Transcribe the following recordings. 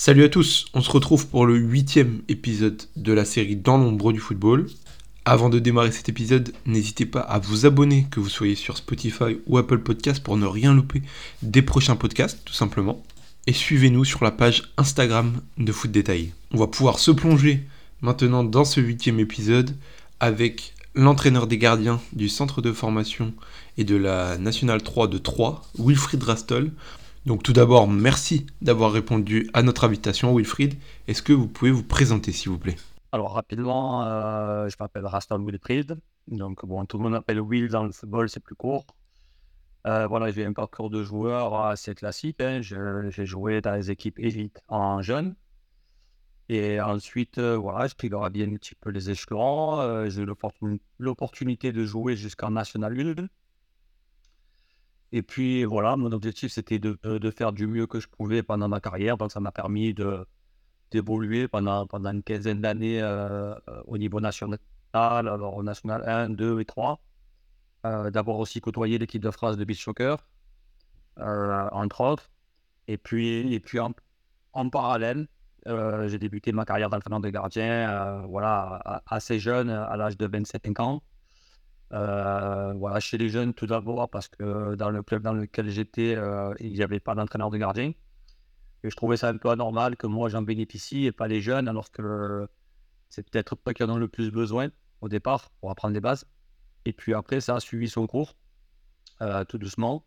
Salut à tous, on se retrouve pour le huitième épisode de la série Dans l'ombre du football. Avant de démarrer cet épisode, n'hésitez pas à vous abonner, que vous soyez sur Spotify ou Apple Podcast pour ne rien louper des prochains podcasts, tout simplement. Et suivez-nous sur la page Instagram de Foot Détail. On va pouvoir se plonger maintenant dans ce huitième épisode avec l'entraîneur des gardiens du centre de formation et de la Nationale 3 de Troyes, Wilfried Rastol. Donc tout d'abord, merci d'avoir répondu à notre invitation, Wilfried. Est-ce que vous pouvez vous présenter, s'il vous plaît? Alors rapidement, euh, je m'appelle Rastol Wilfried. Donc bon, tout le monde m'appelle Will dans le football, c'est plus court. Euh, voilà, j'ai un parcours de joueur assez classique. Hein. J'ai joué dans les équipes élites en jeune. Et ensuite, euh, voilà, je bien un petit peu les échelons. J'ai eu l'opportunité de jouer jusqu'en National 1. Et puis voilà, mon objectif c'était de, de, faire du mieux que je pouvais pendant ma carrière. Donc ça m'a permis d'évoluer pendant, pendant une quinzaine d'années euh, au niveau national, alors au national 1, 2 et 3. D'abord aussi côtoyer l'équipe de France de beach soccer, entre autres. Et puis, et puis en, en parallèle, euh, j'ai débuté ma carrière d'entraîneur de gardien euh, voilà, assez jeune, à l'âge de 27 ans. Euh, voilà, chez les jeunes tout d'abord parce que dans le club dans lequel j'étais, il n'y avait pas d'entraîneur de gardien. Et je trouvais ça un peu anormal que moi j'en bénéficie et pas les jeunes, alors que c'est peut-être pas qui en ont le plus besoin au départ pour apprendre les bases. Et puis après, ça a suivi son cours, tout doucement.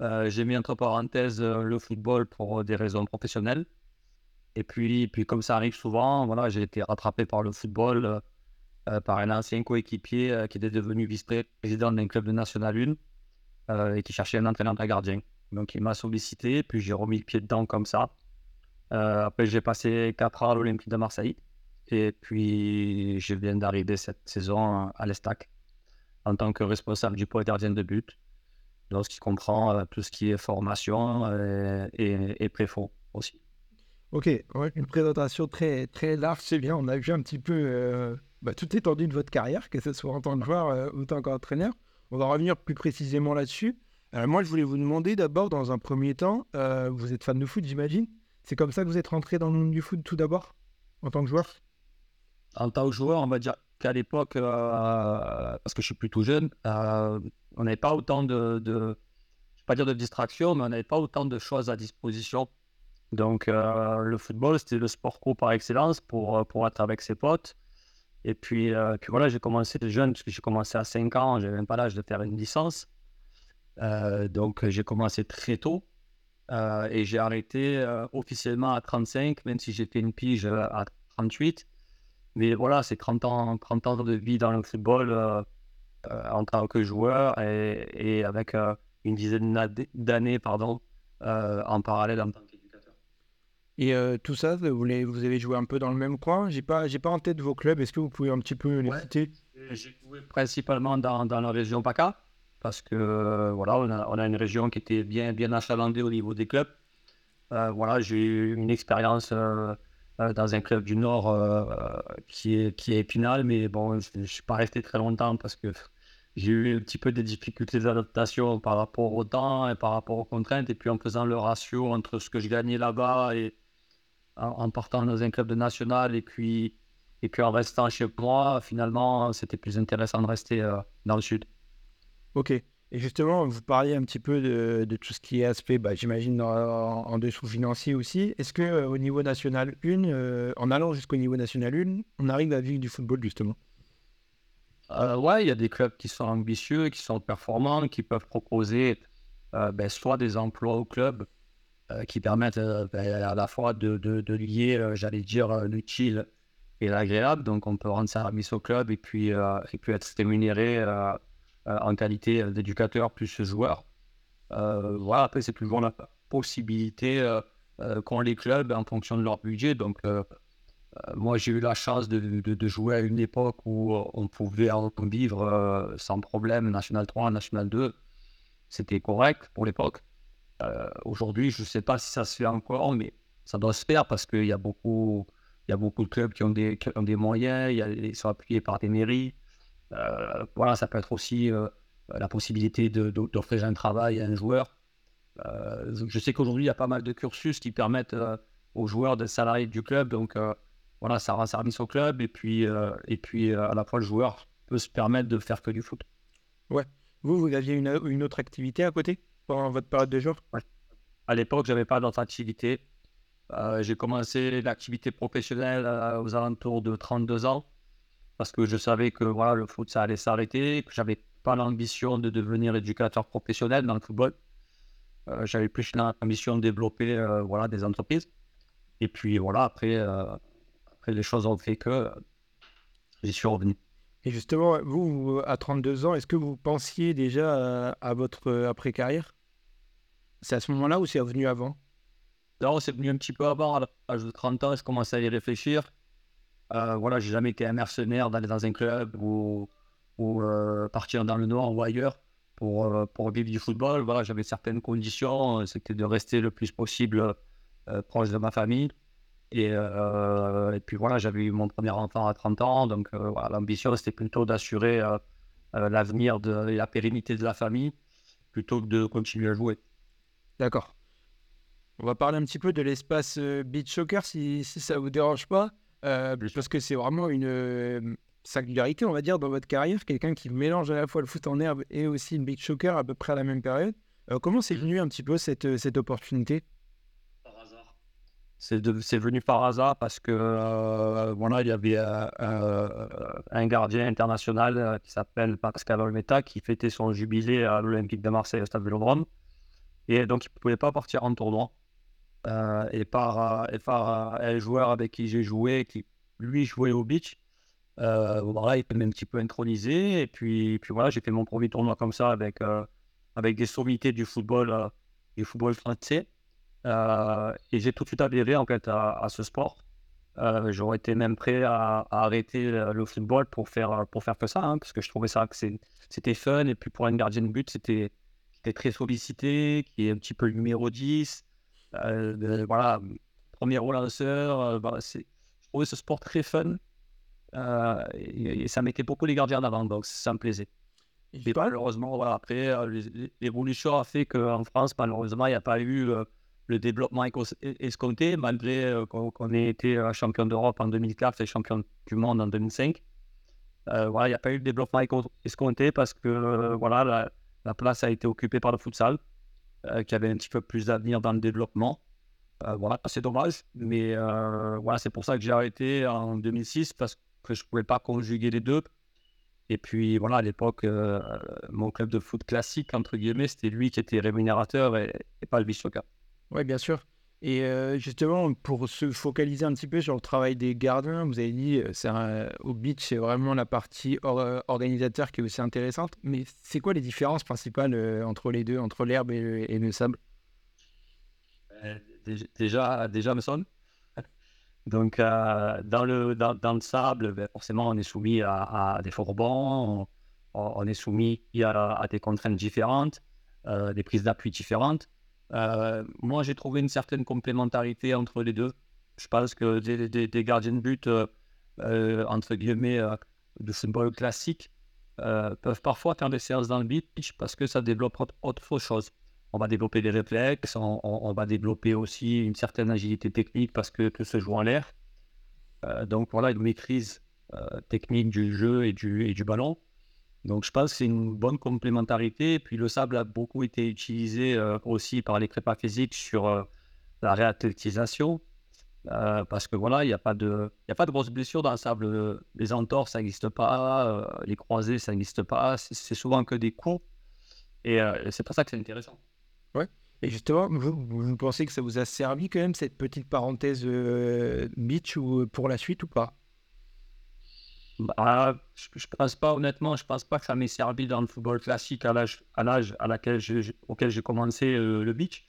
j'ai mis entre parenthèses le football pour des raisons professionnelles. Et puis, puis comme ça arrive souvent, voilà, j'ai été rattrapé par le football, euh, euh, par un ancien coéquipier euh, qui était devenu vice-président d'un club de National 1 et qui cherchait un entraîneur de gardien. Donc il m'a sollicité, puis j'ai remis le pied dedans comme ça. après, j'ai passé 4 ans à l'Olympique de Marseille. Et puis, je viens d'arriver cette saison à l'Estac en tant que responsable du poids gardien de but. Donc, ce qui comprend tout ce qui est formation et, et, préfond aussi. Ok, une présentation très, très large, c'est bien. On a vu un petit peu euh, bah, toute l'étendue de votre carrière, que ce soit en tant que joueur euh, ou en tant qu'entraîneur. On va revenir plus précisément là-dessus. Euh, moi, je voulais vous demander d'abord, dans un premier temps, vous êtes fan de foot, j'imagine. C'est comme ça que vous êtes rentré dans le monde du foot tout d'abord, en tant que joueur? En tant que joueur, on va dire qu'à l'époque, parce que je suis plutôt jeune, on n'avait pas autant de, je ne vais pas dire de distraction, mais on n'avait pas autant de choses à disposition donc, euh, le football, c'était le sport co par excellence pour, euh, pour être avec ses potes. Et puis, euh, puis voilà, j'ai commencé jeune, parce que j'ai commencé à 5 ans, j'avais même pas l'âge de faire une licence. donc, j'ai commencé très tôt. et j'ai arrêté officiellement à 35, même si j'ai fait une pige à 38. Mais voilà, c'est 30 ans, 30 ans de vie dans le football en tant que joueur et, et avec une dizaine d'années pardon, en parallèle en tant et euh, tout ça, vous, vous, avez joué un peu dans le même coin? J'ai pas, j'ai pas en tête vos clubs. Est-ce que vous pouvez un petit peu les citer? J'ai joué principalement dans, dans, la région PACA parce que euh, voilà, on a, on a, une région qui était bien, bien achalandée au niveau des clubs. Euh, voilà, j'ai eu une expérience dans un club du Nord qui est, qui est Épinal, mais bon, je ne suis pas resté très longtemps parce que j'ai eu un petit peu des difficultés d'adaptation par rapport au temps et par rapport aux contraintes. Et puis en faisant le ratio entre ce que je gagnais là-bas et en, partant dans un club de national et puis, et puis en restant chez moi, finalement, c'était plus intéressant de rester euh, dans le sud. Ok. Et justement, vous parliez un petit peu de, de tout ce qui est aspect, bah, j'imagine, en, en, dessous financier aussi. Est-ce que euh, au niveau national 1, euh, en allant jusqu'au niveau national 1, on arrive à vivre du football justement? Ouais, il y a des clubs qui sont ambitieux, qui sont performants, qui peuvent proposer ben, soit des emplois au club, qui permettent euh, ben, à la fois de, de, lier, euh, j'allais dire, l'utile et l'agréable. Donc, on peut rendre service au club et puis, et puis être rémunéré en qualité d'éducateur plus joueur. voilà, après, c'est toujours la possibilité qu'ont les clubs en fonction de leur budget. Donc, moi, j'ai eu la chance de, de, jouer à une époque où on pouvait vivre sans problème, National 3, National 2. C'était correct pour l'époque. Euh, aujourd'hui, je ne sais pas si ça se fait encore, mais ça doit se faire parce qu'il y a beaucoup, y a beaucoup de clubs qui ont des, moyens, ils sont appuyés par des mairies. Euh, voilà, ça peut être aussi euh, la possibilité d'offrir un travail à un joueur. je sais qu'aujourd'hui, il y a pas mal de cursus qui permettent aux joueurs de salariés du club. Donc voilà, ça rend service au club et puis, et puis à la fois le joueur peut se permettre de faire que du foot. Ouais. Vous, vous aviez une autre activité à côté? Pendant votre période de jour? Ouais. À l'époque, je n'avais pas d'autre activité. j'ai commencé l'activité professionnelle aux alentours de 32 ans parce que je savais que voilà, le foot, ça allait s'arrêter, que j'avais pas l'ambition de devenir éducateur professionnel dans le football. Euh, j'avais plus l'ambition de développer euh, voilà, des entreprises. Et puis voilà, après, euh, après les choses ont fait que j'y suis revenu. Et justement, vous, à 32 ans, est-ce que vous pensiez déjà à, votre après-carrière? C'est à ce moment-là ou c'est venu avant? Non, c'est venu un petit peu avant. À l'âge de 30 ans, je commençais à y réfléchir. Euh, voilà, j'ai jamais été un mercenaire d'aller dans un club ou, euh, partir dans le nord ou ailleurs pour, euh, pour vivre du football. Voilà, j'avais certaines conditions. C'était de rester le plus possible proche de ma famille. Et, et puis voilà, j'avais eu mon premier enfant à 30 ans. Donc l'ambition, c'était plutôt d'assurer l'avenir de la pérennité de la famille plutôt que de continuer à jouer. D'accord. On va parler un petit peu de l'espace beach soccer si, si ça vous dérange pas. Euh, parce que c'est vraiment une euh, singularité, on va dire, dans votre carrière, quelqu'un qui mélange à la fois le foot en herbe et aussi le beach soccer à peu près à la même période. Euh, comment c'est venu un petit peu cette, cette opportunité? Par hasard. C'est venu par hasard parce que voilà, il y avait un gardien international qui s'appelle Pascal Olmeta qui fêtait son jubilé à l'Olympique de Marseille au Stade Vélodrome. Et donc, il ne pouvait pas partir en tournoi. Euh, et par, et par un joueur avec qui j'ai joué, qui lui jouait au beach. Euh, voilà, il peut un petit peu intronisé. Et puis, puis voilà, j'ai fait mon premier tournoi comme ça avec, euh, avec des sommités du football, du football français. et j'ai tout de suite adhéré en fait à, ce sport. J'aurais été même prêt à, arrêter le football pour faire, pour faire que ça, hein, parce que je trouvais ça que c'était fun. Et puis pour un gardien de but, c'était très sollicité, qui est un petit peu le numéro 10. Euh, voilà, premier relanceur. Euh, je trouvais ce sport très fun. Euh, et, ça mettait beaucoup les gardiens d'avant, donc ça me plaisait. Et malheureusement, voilà, après, l'évolution a fait qu'en France, malheureusement, il n'y a pas eu le développement escompté, malgré qu'on ait été champion d'Europe en 2004 et champion du monde en 2005. voilà, il n'y a pas eu le développement escompté parce que voilà, la, la, place a été occupée par le futsal. Euh, qui avait un petit peu plus d'avenir dans le développement. Euh, voilà, c'est dommage, mais euh, voilà, c'est pour ça que j'ai arrêté en 2006 parce que je ne pouvais pas conjuguer les deux. Et puis voilà, à l'époque, mon club de foot classique, entre guillemets, c'était lui qui était rémunérateur et, pas le vice Oui, bien sûr. Et justement, pour se focaliser un petit peu sur le travail des gardiens, vous avez dit, c'est au beach, c'est vraiment la partie organisateur qui est aussi intéressante. Mais c'est quoi les différences principales entre les deux, entre l'herbe et, le sable? Déjà, déjà, me sonne. Donc, dans, le, dans, le sable, ben, forcément, on est soumis à, des fourbons, on, est soumis à, des contraintes différentes, des prises d'appui différentes. Euh, moi, j'ai trouvé une certaine complémentarité entre les deux. Je pense que des, gardiens de but, euh, euh, entre guillemets, de football classique, peuvent parfois faire des séances dans le beach parce que ça développe autre chose. On va développer des réflexes, on, va développer aussi une certaine agilité technique parce que tout se joue en l'air. donc voilà, une maîtrise technique du jeu et du ballon. Donc je pense que c'est une bonne complémentarité. puis le sable a beaucoup été utilisé euh, aussi par les prépas physiques sur euh, la réathlétisation. Euh, parce que voilà, il n'y a, pas de, a pas de grosses blessures dans le sable. Les entorses, ça n'existe pas. les croisés, ça n'existe pas. C'est souvent que des coups. Et c'est pour ça que c'est intéressant. Ouais. Et justement, vous, vous, pensez que ça vous a servi quand même cette petite parenthèse beach ou, pour la suite ou pas? Bah, je, ne pense pas, honnêtement, je pense pas que ça m'ait servi dans le football classique à l'âge à l'âge à laquelle auquel j'ai commencé euh, le beach.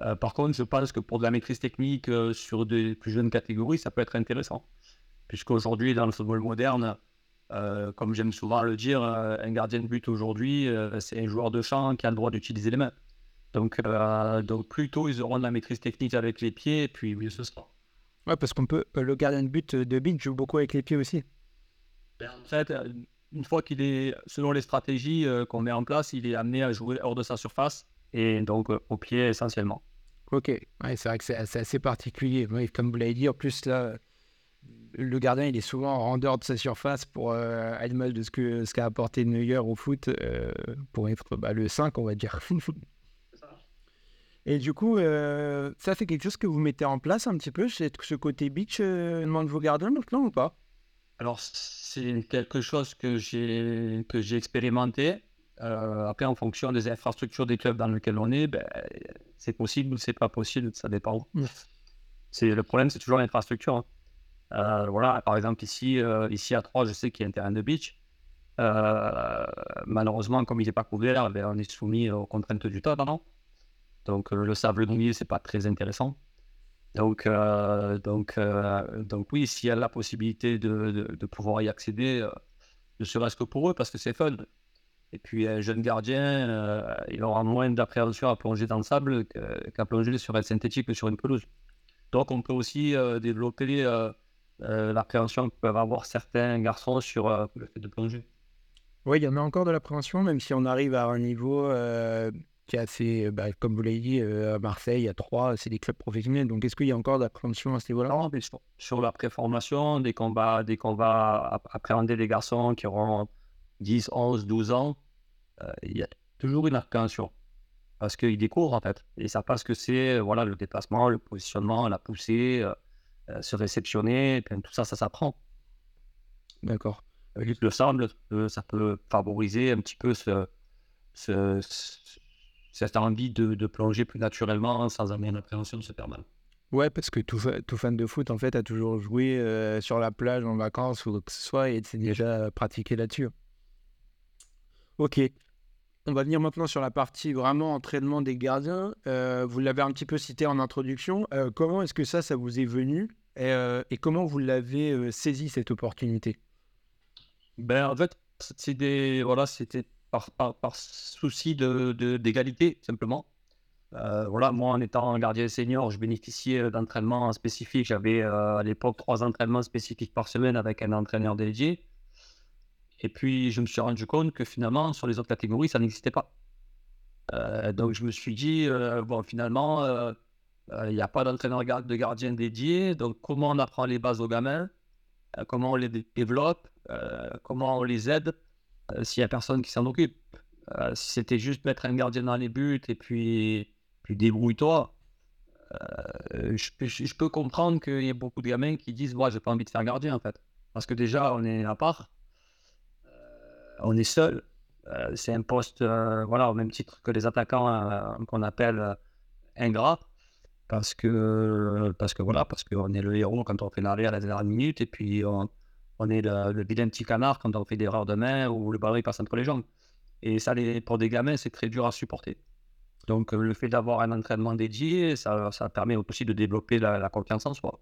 Euh, par contre, je pense que pour de la maîtrise technique euh, sur des plus jeunes catégories, ça peut être intéressant. Puisqu'aujourd'hui, dans le football moderne, comme j'aime souvent le dire, un gardien de but aujourd'hui, c'est un joueur de champ qui a le droit d'utiliser les mains. Donc, donc plutôt, ils auront de la maîtrise technique avec les pieds, puis mieux ce sera. Ouais, parce qu'on peut, le gardien de but de beach joue beaucoup avec les pieds aussi. En fait, euh, une fois qu'il est, selon les stratégies euh, qu'on met en place, il est amené à jouer hors de sa surface et donc euh, au pied essentiellement. Ok, ouais, c'est vrai que c'est assez particulier. comme vous l'avez dit, en plus, là, le gardien, il est souvent en dehors de sa surface pour euh, à l'image de ce qu'a ce qu'a apporté Neuer au foot euh, pour être bah, le 5, on va dire. Et du coup, euh, ça, c'est quelque chose que vous mettez en place un petit peu, ce côté beach euh, de vos gardiens maintenant ou pas? Alors, c'est quelque chose que j'ai expérimenté. Euh, après, en fonction des infrastructures des clubs dans lesquels on est, ben, c'est possible ou c'est pas possible, ça dépend. C'est le problème, c'est toujours l'infrastructure. Hein. Euh, voilà, par exemple ici, euh, ici à 3, je sais qu'il y a un terrain de beach. malheureusement, comme il n'est pas couvert, ben, on est soumis aux contraintes du temps, Donc le sable mouillé, c'est pas très intéressant. Donc, donc, donc oui, s'il y a la possibilité de, de, pouvoir y accéder, ne serait-ce que pour eux, parce que c'est fun. Et puis un jeune gardien, euh, il aura moins d'appréhension à plonger dans le sable qu'à plonger sur un synthétique ou sur une pelouse. Donc on peut aussi euh, développer euh, l'appréhension que peuvent avoir certains garçons sur le fait de plonger. Oui, il y en a encore de l'appréhension, même si on arrive à un niveau qui est assez, bah, comme vous l'avez dit, à Marseille, à Troyes, c'est des clubs professionnels. Donc est-ce qu'il y a encore de l'appréhension à ce niveau-là? Non, mais sur, la préformation, dès qu'on va, dès qu'on va appréhender des garçons qui auront 10, 11, 12 ans, euh, il y a toujours une appréhension. Parce qu'ils découvrent en fait. Et ça passe que c'est voilà, le déplacement, le positionnement, la poussée, euh, euh, se réceptionner, tout ça, ça s'apprend. D'accord. Avec le sable, ça peut favoriser un petit peu ce, ce, cette envie de, de, plonger plus naturellement sans amener une appréhension de se faire mal. Ouais, parce que tout, tout, fan de foot, en fait, a toujours joué sur la plage en vacances ou que ce soit et c'est déjà pratiqué là-dessus. Ok. On va venir maintenant sur la partie vraiment entraînement des gardiens. Euh, vous l'avez un petit peu cité en introduction. Euh, comment est-ce que ça, ça vous est venu et, euh, comment vous l'avez saisi cette opportunité? Ben en fait, c'était voilà, c'était par, souci de, d'égalité simplement. voilà, moi en étant gardien senior, je bénéficiais d'entraînements spécifiques. J'avais à l'époque trois entraînements spécifiques par semaine avec un entraîneur dédié. Et puis, je me suis rendu compte que finalement, sur les autres catégories, ça n'existait pas. Euh, donc, je me suis dit, euh, bon, finalement, euh, il n'y a pas d'entraîneur de gardien dédié. Donc, comment on apprend les bases aux gamins? Comment on les développe? Comment on les aide? S'il n'y a personne qui s'en occupe Si c'était juste mettre un gardien dans les buts et puis, puis débrouille-toi, je, je, peux comprendre qu'il y ait beaucoup de gamins qui disent Moi, j'ai pas envie de faire gardien en fait. Parce que déjà, on est à part on est seul. Euh, c'est un poste, euh, voilà, au même titre que les attaquants euh, qu'on appelle ingrats, parce que, parce que voilà, parce qu'on est le héros quand on fait l'arrêt à la dernière minute, et puis on, est le, le, vilain petit canard quand on fait des erreurs de main ou le ballon passe entre les jambes. Et ça, pour des gamins, c'est très dur à supporter. Donc, le fait d'avoir un entraînement dédié, ça, ça, permet aussi de développer la confiance en soi.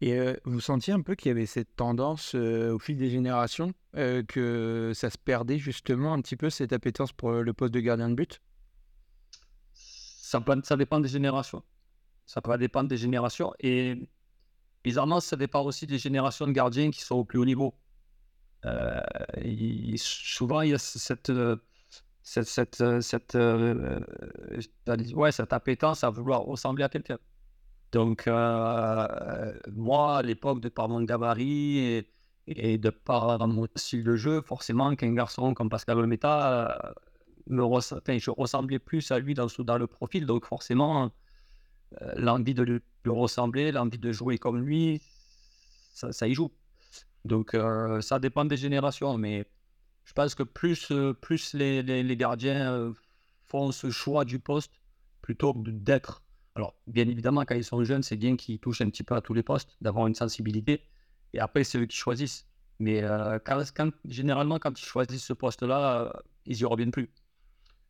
Et vous sentiez un peu qu'il y avait cette tendance au fil des générations que ça se perdait justement un petit peu cette appétence pour le poste de gardien de but? Ça, ça dépend des générations. Ça peut dépendre des générations. Et bizarrement, ça dépend aussi des générations de gardiens qui sont au plus haut niveau. souvent, il y a cette, cette, cette, cette, ouais, cette appétence à vouloir ressembler à quelqu'un. Donc, euh, moi, à l'époque, de par mon gabarit et, de par mon style de jeu, forcément qu'un garçon comme Pascal Olmeta, euh, me je ressemblais plus à lui dans, dans le profil. Donc, forcément, euh, l'envie de lui ressembler, l'envie de jouer comme lui, ça, y joue. Donc, ça dépend des générations. Mais je pense que plus, plus les, les gardiens font ce choix du poste plutôt que d'être alors, bien évidemment, quand ils sont jeunes, c'est bien qu'ils touchent un petit peu à tous les postes, d'avoir une sensibilité. Et après, c'est eux qui choisissent. Mais euh, quand, généralement, quand ils choisissent ce poste-là, euh, ils n'y reviennent plus.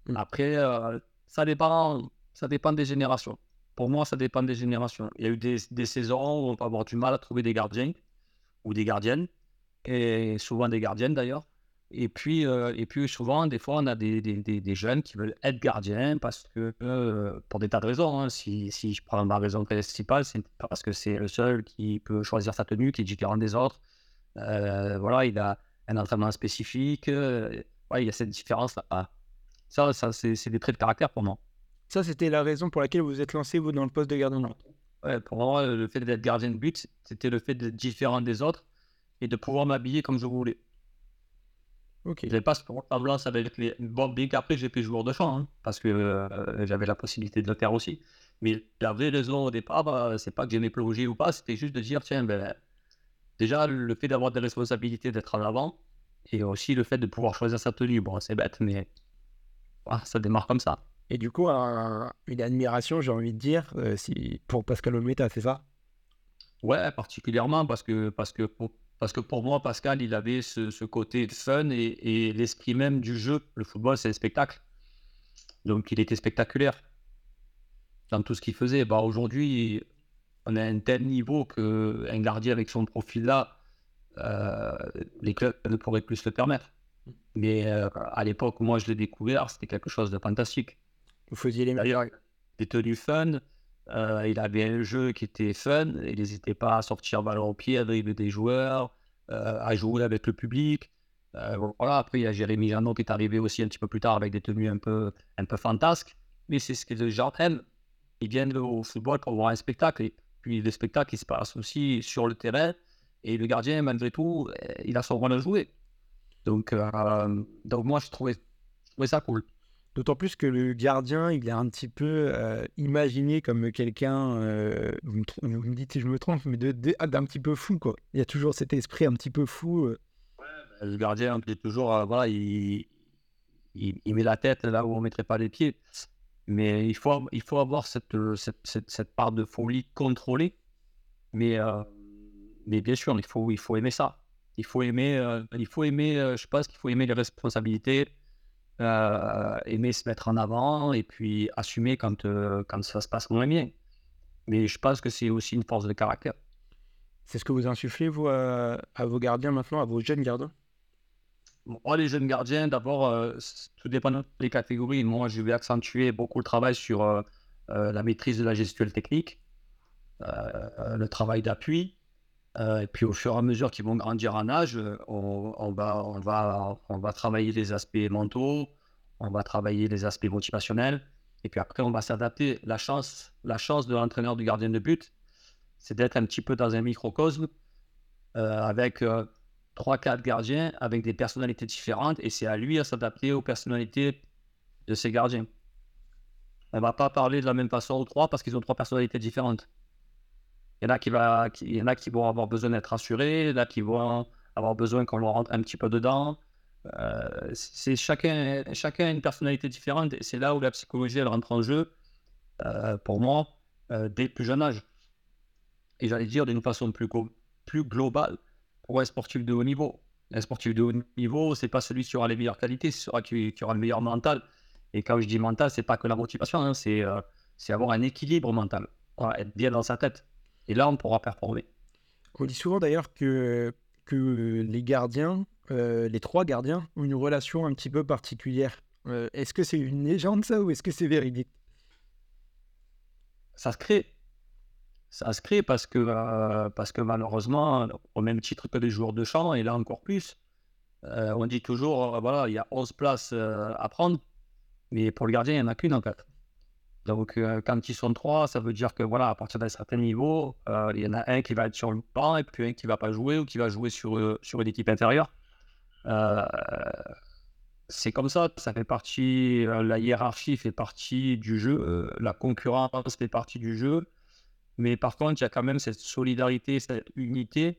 Mmh. Après, euh, ça, dépend, ça dépend des générations. Pour moi, ça dépend des générations. Il y a eu des, saisons où on peut avoir du mal à trouver des gardiens ou des gardiennes, et souvent des gardiennes d'ailleurs. Et puis, euh, et puis souvent, des fois, on a des, jeunes qui veulent être gardiens parce que, euh, pour des tas de raisons, hein. si, si, je prends ma raison principale, c'est parce que c'est le seul qui peut choisir sa tenue, qui est différent des autres. Euh, voilà, il a un entraînement spécifique. Il y a cette différence-là. Ça, ça c'est des traits de caractère pour moi. Ça, c'était la raison pour laquelle vous vous êtes lancé, vous, dans le poste de gardien de but. Ouais, pour moi, le fait d'être gardien de but, c'était le fait d'être différent des autres et de pouvoir m'habiller comme je voulais. Ok. Je n'avais pas ce tendance avec les. Bon, bien qu'après, j'ai fait joueur de champ, hein, parce que euh, j'avais la possibilité de le faire aussi. Mais la vraie raison au départ, bah, c'est pas que j'aimais plonger ou pas, c'était juste de dire, tiens, ben, déjà, le fait d'avoir des responsabilités, d'être en avant, et aussi le fait de pouvoir choisir sa tenue. Bon, c'est bête, mais voilà, ça démarre comme ça. Et du coup, un- une admiration, j'ai envie de dire, euh, si, pour Pascal Olmeta, c'est ça? Ouais, particulièrement parce que, parce que, pour, parce que pour moi, Pascal, il avait ce, côté fun et, et l'esprit même du jeu. Le football, c'est un spectacle. Donc, il était spectaculaire dans tout ce qu'il faisait. Bah, Aujourd'hui, on a un tel niveau qu'un gardien avec son profil-là, euh, les clubs ne pourraient plus se le permettre. Mais euh, à l'époque où moi je l'ai découvert, c'était quelque chose de fantastique. Vous faisiez les D'ailleurs, des tenues fun. euh, il avait un jeu qui était fun. Il n'hésitait pas à sortir ballon au pied, à dribbler des joueurs, euh, à jouer avec le public. Euh, voilà. Après, il y a Jérémy Janot qui est arrivé aussi un petit peu plus tard avec des tenues un peu, un peu fantasques. Mais c'est ce que les gens aiment. Ils viennent au football pour voir un spectacle. Et puis, le spectacle, il se passe aussi sur le terrain. Et le gardien, malgré tout, il a son rôle à jouer. Donc, donc moi, je trouvais, je trouvais ça cool. D'autant plus que le gardien, il est un petit peu euh, imaginé comme quelqu'un, euh, vous, me, dites si je me trompe, mais de- d'un petit peu fou, quoi. Il y a toujours cet esprit un petit peu fou. euh. Le gardien, il est toujours, euh, voilà, il, il, met la tête là où on ne mettrait pas les pieds. Mais il faut, il faut avoir cette, cette, cette, part de folie contrôlée. Mais, mais bien sûr, il faut, il faut aimer ça. Il faut aimer, il faut aimer je pense qu'il faut aimer les responsabilités, euh, aimer se mettre en avant et puis assumer quand, euh, quand ça se passe moins bien. Mais je pense que c'est aussi une force de caractère. C'est ce que vous insufflez, vous, à, à vos gardiens maintenant, à vos jeunes gardiens? Moi, les jeunes gardiens, d'abord, euh, tout dépend des catégories. Moi, je vais accentuer beaucoup le travail sur la maîtrise de la gestuelle technique, le travail d'appui. Euh, et puis, au fur et à mesure qu'ils vont grandir en âge, euh, on, va, travailler les aspects mentaux, on va travailler les aspects motivationnels. Et puis après, on va s'adapter. La chance, la chance de l'entraîneur du gardien de but, c'est d'être un petit peu dans un microcosme euh, avec euh, 3-4 gardiens avec des personnalités différentes et c'est à lui à s'adapter aux personnalités de ces gardiens. On va pas parler de la même façon aux trois parce qu'ils ont trois personnalités différentes. Il y en a qui, vont avoir besoin d'être rassurés, il y en a qui vont avoir besoin qu'on leur rentre un petit peu dedans. Euh, c'est chacun, chacun a une personnalité différente et c'est là où la psychologie elle rentre en jeu euh, pour moi euh, dès le plus jeune âge. Et j'allais dire d'une façon plus, glo- plus globale pour un sportif de haut niveau. Un sportif de haut niveau, c'est pas celui qui aura les meilleures qualités, c'est celui qui, aura le meilleur mental. Et quand je dis mental, c'est pas que la motivation, hein, c'est avoir un équilibre mental, être bien dans sa tête. Et là, on pourra performer. On dit souvent d'ailleurs que, que les gardiens, euh, les trois gardiens, ont une relation un petit peu particulière. Euh, est-ce que c'est une légende ça ou est-ce que c'est véridique? Ça se crée. Ça se crée parce que, euh, parce que malheureusement, au même titre que les joueurs de champ, et là encore plus, on dit toujours, voilà, il y a 11 places à prendre, mais pour le gardien, il n'y en a qu'une en fait. Donc, euh, quand ils sont trois, ça veut dire que voilà, à partir d'un certain niveau, euh, il y en a un qui va être sur le banc et puis un qui va pas jouer ou qui va jouer sur, euh, sur une équipe intérieure. Euh, c'est comme ça, ça fait partie, la hiérarchie fait partie du jeu, la concurrence fait partie du jeu. Mais par contre, il y a quand même cette solidarité, cette unité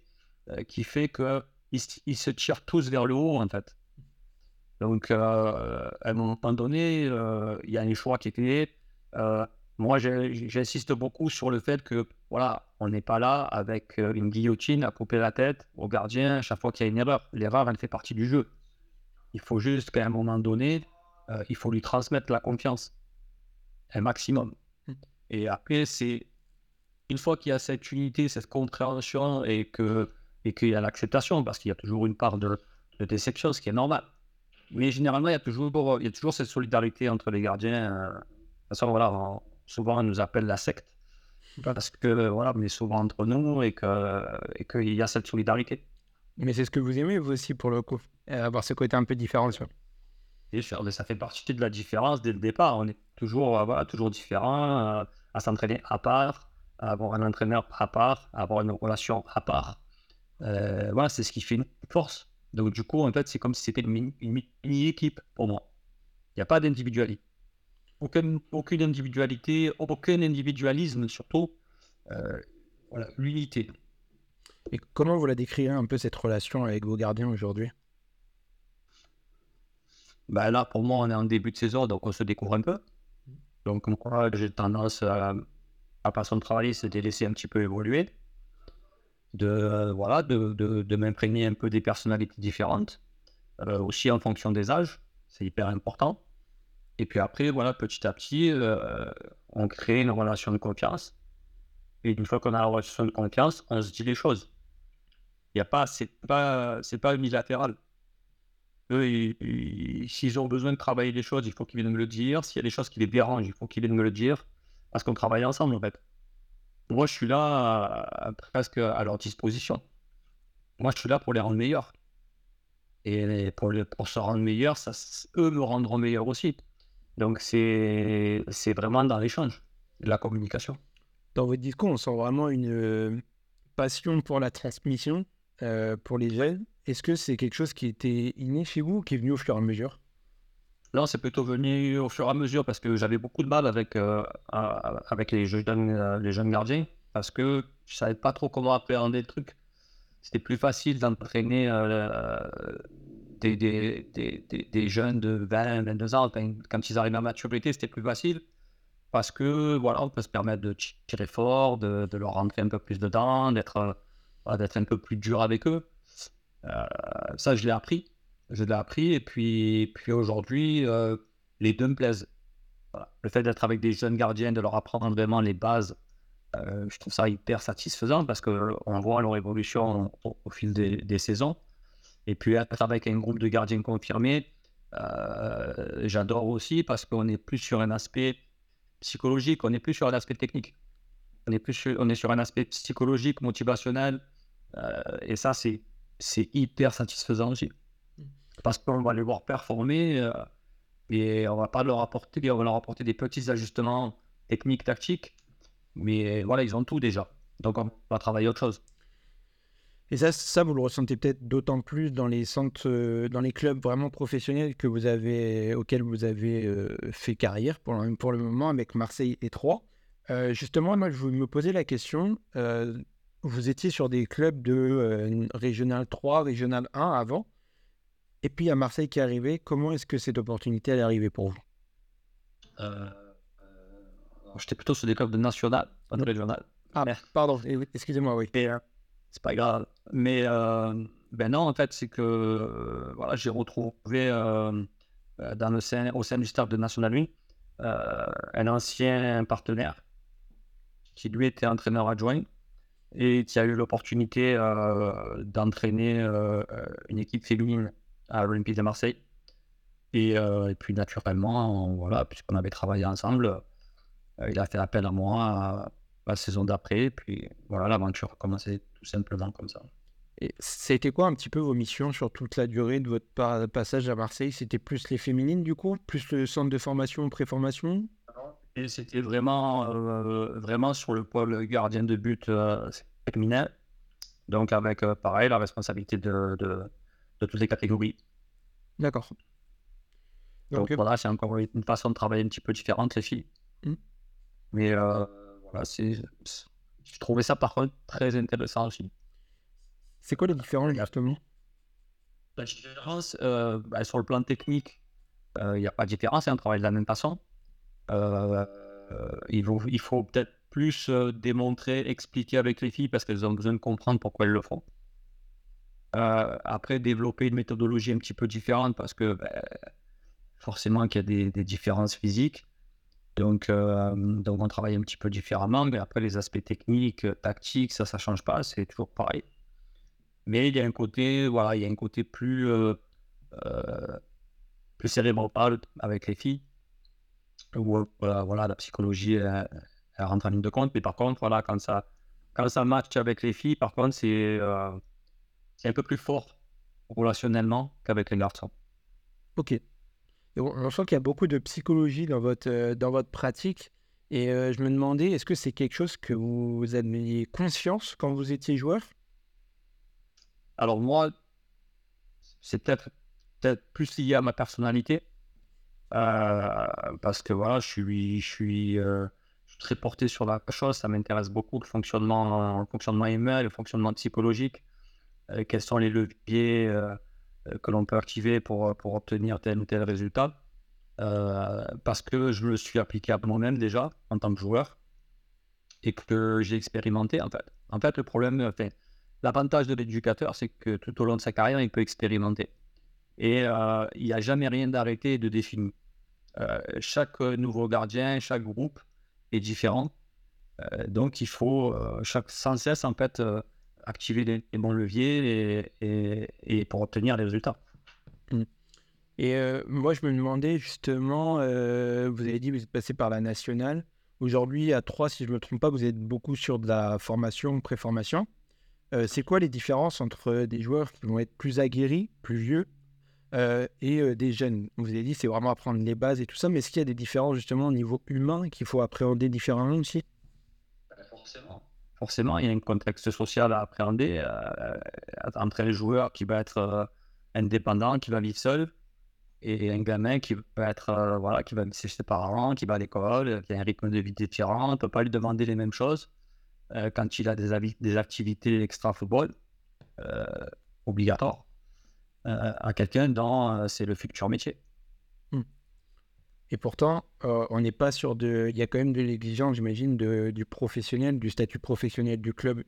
qui fait qu'ils ils se tirent tous vers le haut en fait. Donc, à un moment donné, il y a un choix qui est fait. Euh, moi, j'insiste beaucoup sur le fait que, voilà, on n'est pas là avec euh, une guillotine à couper la tête au gardien chaque fois qu'il y a une erreur. L'erreur, elle fait partie du jeu. Il faut juste qu'à un moment donné, euh, il faut lui transmettre la confiance, un maximum. Et après, c'est une fois qu'il y a cette unité, cette compréhension et que et qu'il y a l'acceptation, parce qu'il y a toujours une part de, de déception, ce qui est normal. Mais généralement, il y a toujours, il y a toujours cette solidarité entre les gardiens. euh, façon, voilà, on- souvent on nous appelle la secte. Parce que euh, voilà, on est souvent entre nous et que et qu'il y a cette solidarité. Mais c'est ce que vous aimez vous aussi pour le coup, euh, avoir ce côté un peu différent. vois. Et ça fait partie de la différence dès le départ. On est toujours, voilà, toujours différent, à s'entraîner à part, à avoir un entraîneur à part, à avoir une relation à part. voilà, c'est ce qui fait une force. Donc, du coup, en fait, c'est comme si c'était une mini-équipe pour moi. Il n'y a pas d'individualité. Aucune, aucune individualité, aucun individualisme surtout. Euh, voilà, l'unité. Et comment vous la décrirez un peu cette relation avec vos gardiens aujourd'hui? Bah Là, pour moi, on est en début de saison, donc on se découvre un peu. Donc, moi, j'ai tendance à, à façon de travailler, c'est de laisser un petit peu évoluer de, voilà, de, de, m'imprégner un peu des personnalités différentes, euh, aussi en fonction des âges, c'est hyper important. Et puis après, voilà, petit à petit, euh, on crée une relation de confiance. Et une fois qu'on a la relation de confiance, on se dit les choses. Il y a pas, c'est pas, c'est pas unilatéral. Eux, s'ils ont besoin de travailler les choses, il faut qu'ils viennent me le dire. S'il y a des choses qui les dérangent, il faut qu'ils viennent me le dire. Parce qu'on travaille ensemble, en fait. Moi, je suis là presque à leur disposition. Moi, je suis là pour les rendre meilleurs. Et pour, pour se rendre meilleurs, ça, eux me rendront meilleurs aussi. Donc, c'est vraiment dans l'échange, la communication. Dans votre discours, on sent vraiment une euh, passion pour la transmission, euh, pour les jeunes. Est-ce que c'est quelque chose qui était inné chez vous ou qui est venu au fur et à mesure? Non, c'est plutôt venu au fur et à mesure parce que j'avais beaucoup de mal avec, euh, avec les, jeunes, les jeunes gardiens parce que je savais pas trop comment appréhender le truc. C'était plus facile d'entraîner euh, des, des, des, des, jeunes de 20, 22 ans. Quand ils arrivent à maturité, c'était plus facile parce que voilà, on peut se permettre de tirer fort, de, de leur rentrer un peu plus dedans, d'être d'être un peu plus dur avec eux. ça, je l'ai appris je l'ai appris et puis, puis aujourd'hui, euh, les deux me plaisent. Le fait d'être avec des jeunes gardiens, de leur apprendre vraiment les bases, euh, je trouve ça hyper satisfaisant parce qu'on voit leur évolution au, fil des, saisons. Et puis être avec un groupe de gardiens confirmés, euh, j'adore aussi parce qu'on est plus sur un aspect psychologique, on est plus sur un aspect technique. On est, plus on est sur un aspect psychologique, motivationnel. et ça, c'est hyper satisfaisant aussi parce qu'on va les voir performer euh, et on va pas leur apporter, on va leur apporter des petits ajustements techniques, tactiques, mais voilà, ils ont tout déjà. Donc on va travailler autre chose. Et ça, ça vous le ressentez peut-être d'autant plus dans les centres, euh, dans les clubs vraiment professionnels que vous avez, auxquels vous avez euh, fait carrière pour, pour le moment avec Marseille et Troyes. justement, moi, je me posais la question. vous étiez sur des clubs de Régional 3, Régional 1 avant. Et puis, à Marseille qui est arrivé. Comment est-ce que cette opportunité est arrivée pour vous? Euh, euh, J'étais plutôt sur des clubs de national, pas de régional. Ah, pardon, eh excusez-moi, oui. Euh, c'est pas grave. Mais ben non, en fait, c'est que voilà, j'ai retrouvé dans le au sein du staff de National 1 un ancien partenaire qui lui était entraîneur adjoint et qui a eu l'opportunité d'entraîner une équipe féminine à l'Olympique de Marseille. Euh, et, puis naturellement, voilà, puisqu'on avait travaillé ensemble, euh, il a fait appel à moi la saison d'après. Puis voilà, l'aventure a commencé tout simplement comme ça. Et c'était quoi un petit peu vos missions sur toute la durée de votre passage à Marseille? C'était plus les féminines du coup? Plus le centre de formation, pré-formation? Et c'était vraiment, euh, vraiment sur le pôle gardien de but féminin. Donc avec pareil la responsabilité de, de toutes les catégories. D'accord. Donc, voilà, c'est encore une façon de travailler un petit peu différente, les filles. Mmh. Mais euh, voilà, je trouvais ça par contre très intéressant aussi. C'est quoi les différences justement? La différence, euh, bah, sur le plan technique, euh, il n'y a pas de différence, hein, on travaille de la même façon. il faut, il faut peut-être plus démontrer, expliquer avec les filles parce qu'elles ont besoin de comprendre pourquoi elles le font. Euh, après, développer une méthodologie un petit peu différente parce que ben, forcément qu'il y a des, différences physiques. Donc, euh, donc, on travaille un petit peu différemment. Mais après, les aspects techniques, tactiques, ça, ça change pas. C'est toujours pareil. Mais il y a un côté, voilà, il y a un côté plus, euh, plus cérébral avec les filles. Où, voilà, la psychologie, elle, rentre en ligne de compte. Mais par contre, voilà, quand ça, quand ça match avec les filles, par contre, c'est c'est un peu plus fort relationnellement qu'avec les garçons. Ok. On, sent qu'il y a beaucoup de psychologie dans votre, dans votre pratique. Et je me demandais, est-ce que c'est quelque chose que vous aviez conscience quand vous étiez joueur? Alors moi, c'est peut-être peut plus lié à ma personnalité. parce que voilà, je suis, je suis, très porté sur la chose. Ça m'intéresse beaucoup le fonctionnement, le fonctionnement humain, le fonctionnement psychologique. quels sont les leviers que l'on peut activer pour, pour obtenir tel ou tel résultat. Euh, parce que je le suis appliqué à moi-même déjà en tant que joueur et que j'ai expérimenté en fait. En fait, le problème, l'avantage de l'éducateur, c'est que tout au long de sa carrière, il peut expérimenter. Et euh, il n'y a jamais rien d'arrêté et de défini. Euh, chaque nouveau gardien, chaque groupe est différent. donc, il faut chaque, sans cesse en fait activer les, bons leviers et, et, pour obtenir les résultats. Mmh. Et moi, je me demandais justement, vous avez dit que vous êtes passé par la nationale. Aujourd'hui, à 3, si je ne me trompe pas, vous êtes beaucoup sur de la formation, pré-formation. c'est quoi les différences entre des joueurs qui vont être plus aguerris, plus vieux, et des jeunes? Vous avez dit c'est vraiment apprendre les bases et tout ça, mais est-ce qu'il y a des différences justement au niveau humain qu'il faut appréhender différemment aussi? Bah, Forcément. Forcément, il y a un contexte social à appréhender entre les joueurs qui va être indépendant, qui va vivre seul, et un gamin qui peut être, euh, qui va chez ses parents, qui va à l'école, qui a un rythme de vie différent, on ne peut pas lui demander les mêmes choses euh, quand il a des, activités extra-football euh, obligatoires à quelqu'un dont c'est le futur métier. Et pourtant, on n'est pas sur de. Il y a quand même de l'exigence, j'imagine, du professionnel, du statut professionnel du club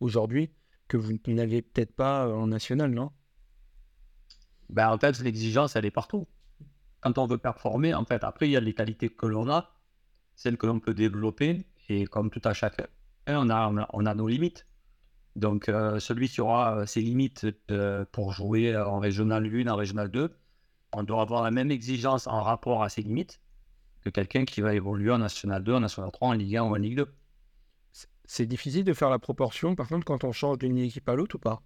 aujourd'hui, que vous n'avez peut-être pas en national, non? Ben, en fait, l'exigence, elle est partout. Quand on veut performer, en fait, après, il y a les qualités que l'on a, celles que l'on peut développer, et comme tout à chacun, on a, on a nos limites. Donc, euh, celui qui aura euh, ses limites euh, pour jouer en régional 1, en régional 2, on doit avoir la même exigence en rapport à ses limites que quelqu'un qui va évoluer en national 2, en national 3, en Ligue 1 ou en Ligue 2. C'est difficile de faire la proportion, par contre, quand on change d'une équipe à l'autre ou pas?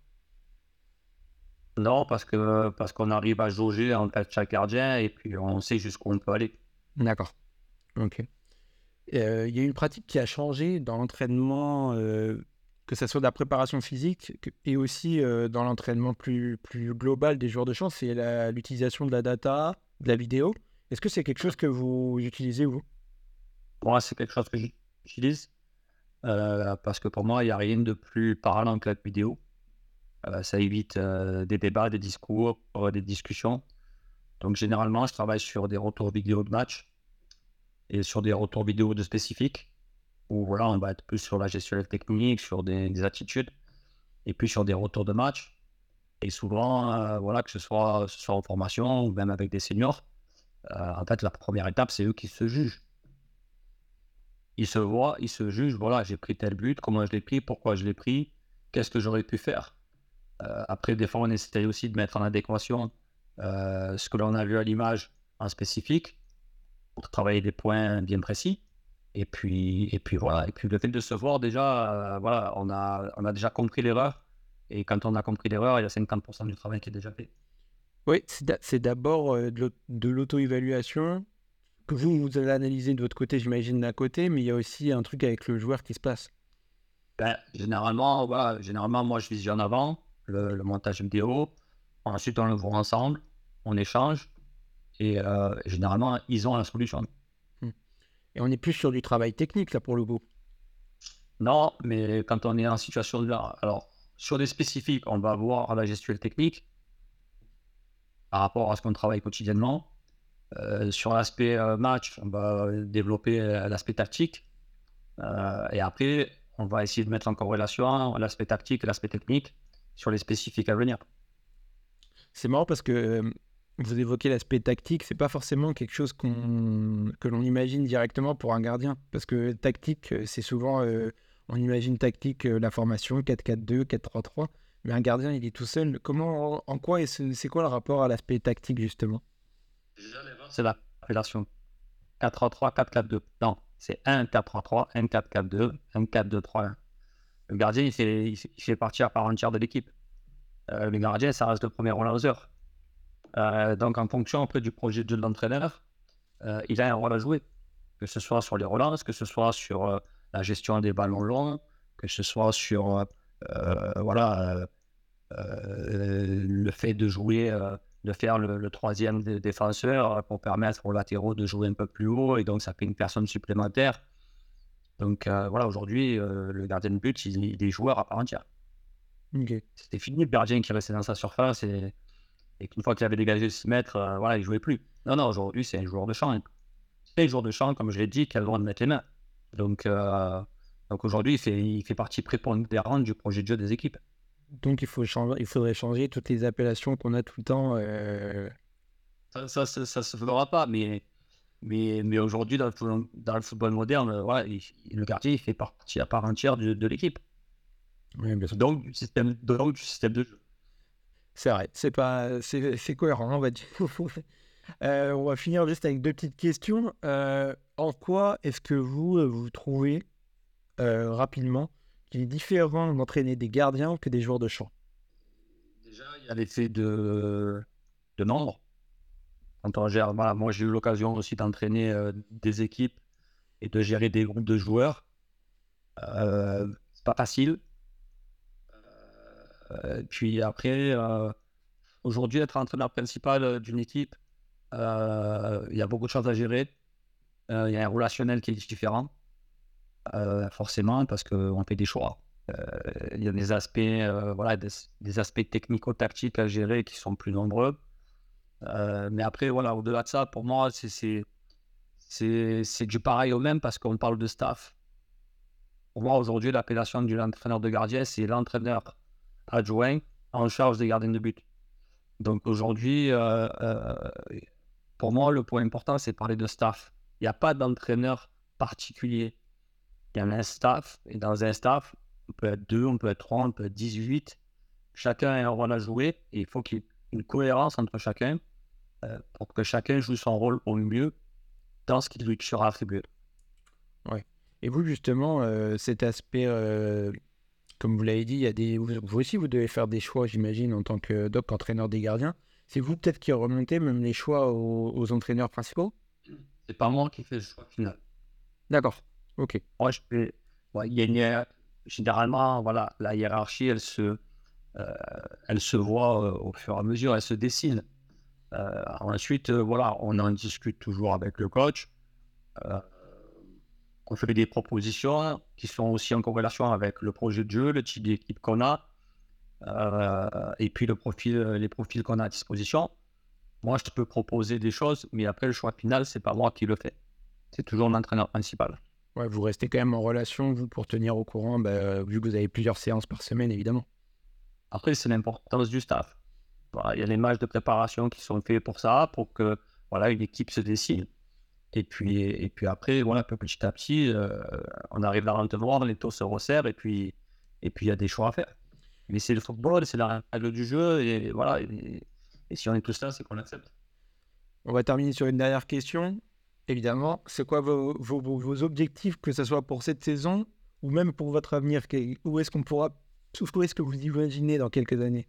Non, parce que parce qu'on arrive à jauger en fait chaque gardien et puis on sait jusqu'où on peut aller. D'accord. Ok. Euh, il y a une pratique qui a changé dans l'entraînement, euh, que ce soit de la préparation physique et aussi euh, dans l'entraînement plus, global des joueurs de champ, c'est l'utilisation de la data, de la vidéo. Est-ce que c'est quelque chose que vous utilisez, vous? Moi, c'est quelque chose que j'utilise parce que pour moi, il n'y a rien de plus parlant que la vidéo. Euh, ça évite euh, des débats, des discours, euh, des discussions. Donc généralement, je travaille sur des retours vidéo de match et sur des retours vidéo de spécifiques, où voilà, on va être plus sur la gestion technique, sur des, attitudes, et puis sur des retours de match. Et souvent, voilà, que ce soit, en formation ou même avec des seniors, en fait, la première étape, c'est eux qui se jugent. Ils se voient, ils se jugent, voilà, j'ai pris tel but, comment je l'ai pris, pourquoi je l'ai pris, qu'est-ce que j'aurais pu faire. Euh, après, des fois, on essaie aussi de mettre en adéquation euh, ce que l'on a vu à l'image en spécifique pour travailler des points bien précis. Et puis, et puis voilà. Et puis le fait de se voir déjà, euh, voilà, on a, on a déjà compris l'erreur. Et quand on a compris l'erreur, il y a 50% du travail qui est déjà fait. Oui, c'est d'abord de l'auto-évaluation que vous, vous allez analyser de votre côté, j'imagine, d'un côté, mais il y a aussi un truc avec le joueur qui se passe. Ben, généralement, voilà, généralement, moi, je visionne avant le, montage vidéo. Ensuite, on le voit ensemble, on échange et euh, généralement, ils ont la solution. Et on est plus sur du travail technique là pour le coup. Non, mais quand on est en situation de alors sur des spécifiques, on va voir la gestuelle technique par rapport à ce qu'on travaille quotidiennement. Euh, sur l'aspect euh, match, on va développer l'aspect tactique. et après, on va essayer de mettre en corrélation l'aspect tactique et l'aspect technique sur les spécifiques à venir. C'est marrant parce que vous évoquez l'aspect tactique, c'est pas forcément quelque chose que l'on imagine directement pour un gardien. Parce que tactique, c'est souvent, on imagine tactique, la formation 4-4-2, 4-3-3, mais un gardien, il est tout seul. Comment, en quoi, c'est quoi le rapport à l'aspect tactique justement? C'est l'appellation 4-3-3, 4-4-2. Non, c'est 1-4-3-3, 1-4-4-2, 1-4-2-3-1. Le gardien, il fait, il fait partie à part entière de l'équipe. Euh, le gardien, ça reste le premier heures. Euh, donc, en fonction un peu du projet de l'entraîneur, euh, il a un rôle à jouer, que ce soit sur les relances, que ce soit sur euh, la gestion des ballons longs, que ce soit sur voilà, le fait de jouer, de faire le, troisième défenseur pour permettre aux latéraux de jouer un peu plus haut, et donc ça fait une personne supplémentaire. Donc voilà, aujourd'hui, le gardien de but, il, est joueur à part entière. C'était fini le gardien qui restait dans sa surface et, et qu'une fois qu'il avait dégagé 6 mètres, euh, voilà, il jouait plus. Non, non, aujourd'hui, c'est un joueur de champ. C'est un joueur de champ, comme je l'ai dit, qui a le droit de mettre les mains. Donc, euh, donc aujourd'hui, il fait, il fait partie prépondérante du projet de jeu des équipes. Donc, il, faut changer, il faudrait changer toutes les appellations qu'on a tout le temps. Euh. Ça, ça, ça, se fera pas, mais, mais, mais aujourd'hui, dans, dans, le football moderne, voilà, le il fait partie à part entière de, de l'équipe. Donc, du système, donc, du système de jeu. C'est vrai, c'est pas, c'est cohérent, on va dire. Euh, on va finir juste avec deux petites questions. Euh, en quoi est-ce que vous euh, vous trouvez rapidement qu'il est différent d'entraîner des gardiens que des joueurs de champ? Déjà, il y a l'effet de, de nombre. Quand on gère, moi j'ai eu l'occasion aussi d'entraîner des équipes et de gérer des groupes de joueurs. c'est pas facile puis après, euh, aujourd'hui, être entraîneur principal euh, d'une équipe, il y a beaucoup de choses à gérer. Il y a un relationnel qui est différent, forcément, parce qu'on fait des choix. Il y a des aspects, voilà, des, aspects technico-tactiques à gérer qui sont plus nombreux. mais après, voilà, au-delà de ça, pour moi, c'est du pareil au même parce qu'on parle de staff. Pour moi, aujourd'hui, l'appellation du entraîneur de gardien, c'est l'entraîneur adjoint en charge des gardiens de but. Donc aujourd'hui, euh, euh, pour moi, le point important, c'est de parler de staff. Il n'y a pas d'entraîneur particulier. Il y a un staff, et dans un staff, on peut être deux, on peut être trois, on peut être 18. Chacun a un rôle à jouer, et il faut qu'il y ait une cohérence entre chacun euh, pour que chacun joue son rôle au mieux dans ce qui lui sera attribué. Et vous, justement, cet aspect comme vous l'avez dit, il y a des... vous aussi, vous devez faire des choix, j'imagine, en tant que doc, entraîneur des gardiens. C'est vous peut-être qui remontez même les choix aux, entraîneurs principaux? C'est pas moi qui fais le choix final. D'accord, ok. Moi, je fais... il y a Généralement, voilà, la hiérarchie, elle se, euh, elle se voit euh, au fur et à mesure, elle se dessine. Euh, ensuite, voilà, on en discute toujours avec le coach on fait des propositions qui sont aussi en corrélation avec le projet de jeu, le type d'équipe qu'on a, euh, et puis le profil, les profils qu'on a à disposition. Moi, je peux proposer des choses, mais après, le choix final, c'est pas moi qui le fais. C'est toujours l'entraîneur principal. Ouais, vous restez quand même en relation, vous, pour tenir au courant, bah, vu que vous avez plusieurs séances par semaine, évidemment. Après, c'est l'importance du staff. il y a les matchs de préparation qui sont faits pour ça, pour que voilà, une équipe se décide. Et puis, et puis après, voilà, petit à petit, euh, on arrive à l'entonnoir, les taux se resserrent et puis et puis il y a des choix à faire. Mais c'est le football, c'est la règle du jeu et voilà. Et, si on est tous là, c'est qu'on accepte. On va terminer sur une dernière question. Évidemment, c'est quoi vos, vos, vos, objectifs, que ce soit pour cette saison ou même pour votre avenir? Où est-ce qu'on pourra, où est-ce que vous imaginez dans quelques années?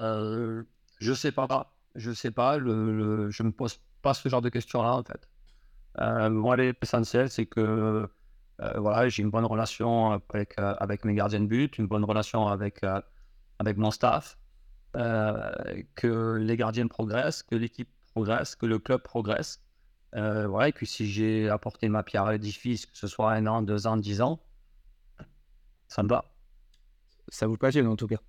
Euh, Je sais pas. Je sais pas. Le, je me pose pas ce genre de questions-là, en fait. Euh, moi, l'essentiel, c'est que euh, voilà, j'ai une bonne relation avec, euh, avec mes gardiens de but, une bonne relation avec, avec mon staff, que les gardiens progressent, que l'équipe progresse, que le club progresse. voilà, et puis si j'ai apporté ma pierre à l'édifice, que ce soit un an, deux ans, dix ans, ça me va. Ça vous passionne en tout cas.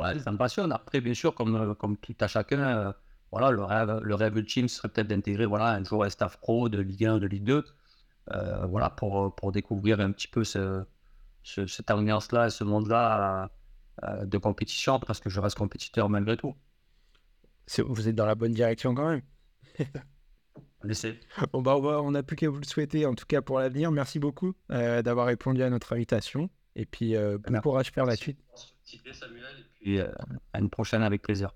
Ouais, ça me passionne. Après, bien sûr, comme, comme tout à chacun, voilà, le rêve, le rêve ultime serait peut-être d'intégrer voilà, un joueur staff pro de Ligue 1, de Ligue 2, euh, voilà, pour, pour découvrir un petit peu ce, cette ambiance-là, ce monde-là euh, de compétition, parce que je reste compétiteur malgré tout. Vous êtes dans la bonne direction quand même. Bon, bah, on n'a plus qu'à vous le souhaiter, en tout cas pour l'avenir. Merci beaucoup euh, d'avoir répondu à notre invitation. Et puis, bon courage faire la suite. Samuel, et puis à une prochaine avec plaisir.